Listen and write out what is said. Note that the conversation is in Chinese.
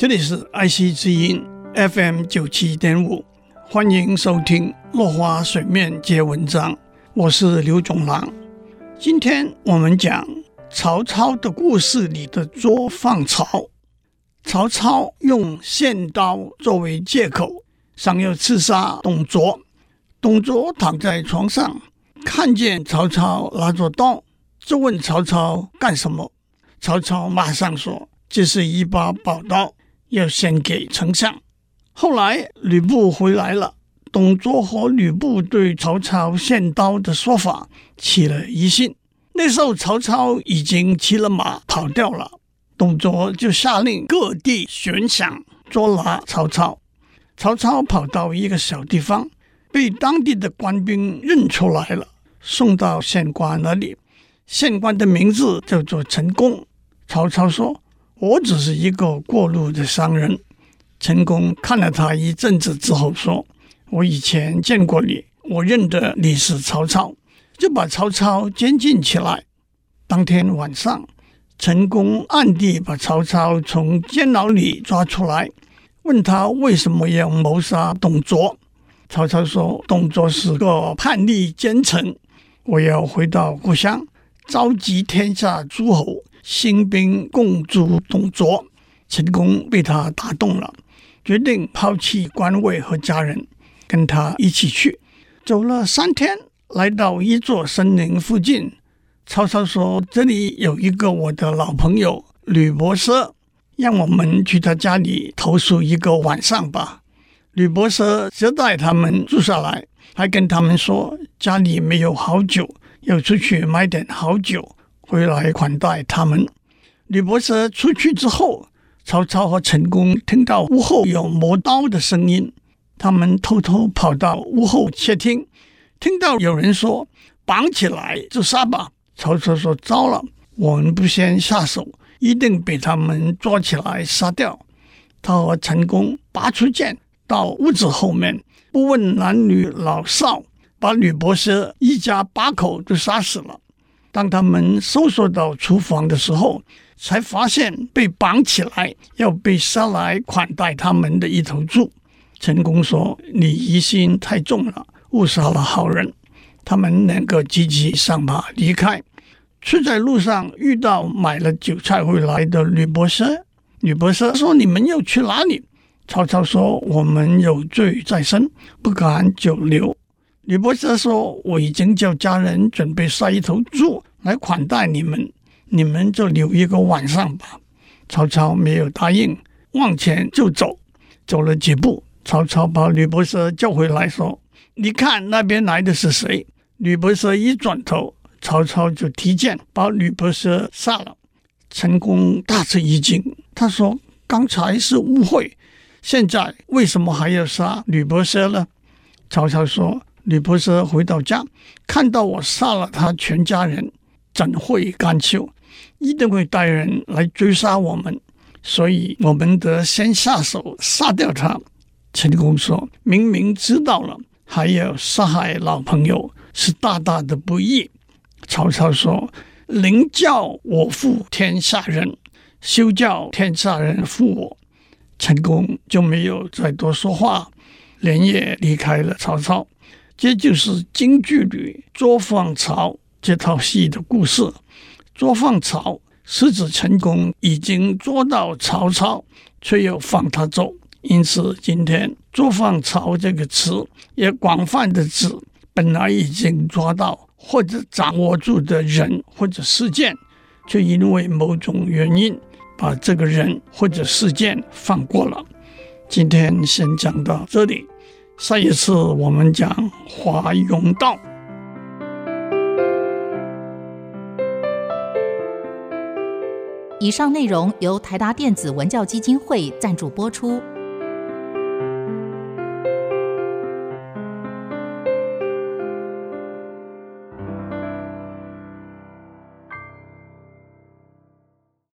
这里是爱惜之音 FM 九七点五，欢迎收听落花水面接文章，我是刘总郎。今天我们讲曹操的故事里的捉放曹。曹操用献刀作为借口，想要刺杀董卓。董卓躺在床上，看见曹操拿着刀，就问曹操干什么。曹操马上说：“这是一把宝刀。”要献给丞相。后来吕布回来了，董卓和吕布对曹操献刀的说法起了疑心。那时候曹操已经骑了马跑掉了，董卓就下令各地悬赏捉拿曹操。曹操跑到一个小地方，被当地的官兵认出来了，送到县官那里。县官的名字叫做陈宫。曹操说。我只是一个过路的商人。陈宫看了他一阵子之后说：“我以前见过你，我认得你是曹操，就把曹操监禁起来。”当天晚上，陈宫暗地把曹操从监牢里抓出来，问他为什么要谋杀董卓。曹操说：“董卓是个叛逆奸臣，我要回到故乡，召集天下诸侯。”兴兵共诛董卓，陈宫被他打动了，决定抛弃官位和家人，跟他一起去。走了三天，来到一座森林附近。曹操说：“这里有一个我的老朋友吕伯奢，让我们去他家里投宿一个晚上吧。”吕伯奢接待他们住下来，还跟他们说家里没有好酒，要出去买点好酒。回来款待他们。吕伯奢出去之后，曹操和陈宫听到屋后有磨刀的声音，他们偷偷跑到屋后窃听，听到有人说：“绑起来就杀吧。”曹操说：“糟了，我们不先下手，一定被他们抓起来杀掉。”他和陈宫拔出剑，到屋子后面，不问男女老少，把吕伯奢一家八口都杀死了。当他们搜索到厨房的时候，才发现被绑起来要被杀来款待他们的一头猪。陈宫说：“你疑心太重了，误杀了好人。”他们两个急急上马离开，却在路上遇到买了酒菜回来的吕伯奢。吕伯奢说：“你们要去哪里？”曹操说：“我们有罪在身，不敢久留。”吕伯奢说：“我已经叫家人准备杀一头猪来款待你们，你们就留一个晚上吧。”曹操没有答应，往前就走。走了几步，曹操把吕伯奢叫回来，说：“你看那边来的是谁？”吕伯奢一转头，曹操就提剑把吕伯奢杀了。陈宫大吃一惊，他说：“刚才是误会，现在为什么还要杀吕伯奢呢？”曹操说。吕伯奢回到家，看到我杀了他全家人，怎会甘休？一定会带人来追杀我们，所以我们得先下手杀掉他。陈宫说：“明明知道了，还要杀害老朋友，是大大的不义。”曹操说：“宁教我负天下人，休教天下人负我。”陈宫就没有再多说话，连夜离开了曹操。这就是京剧里捉放曹这套戏的故事。捉放曹是指陈宫已经捉到曹操，却又放他走，因此今天“捉放曹”这个词也广泛的指本来已经抓到或者掌握住的人或者事件，却因为某种原因把这个人或者事件放过了。今天先讲到这里。上一次我们讲华容道。以上内容由台达电子文教基金会赞助播出。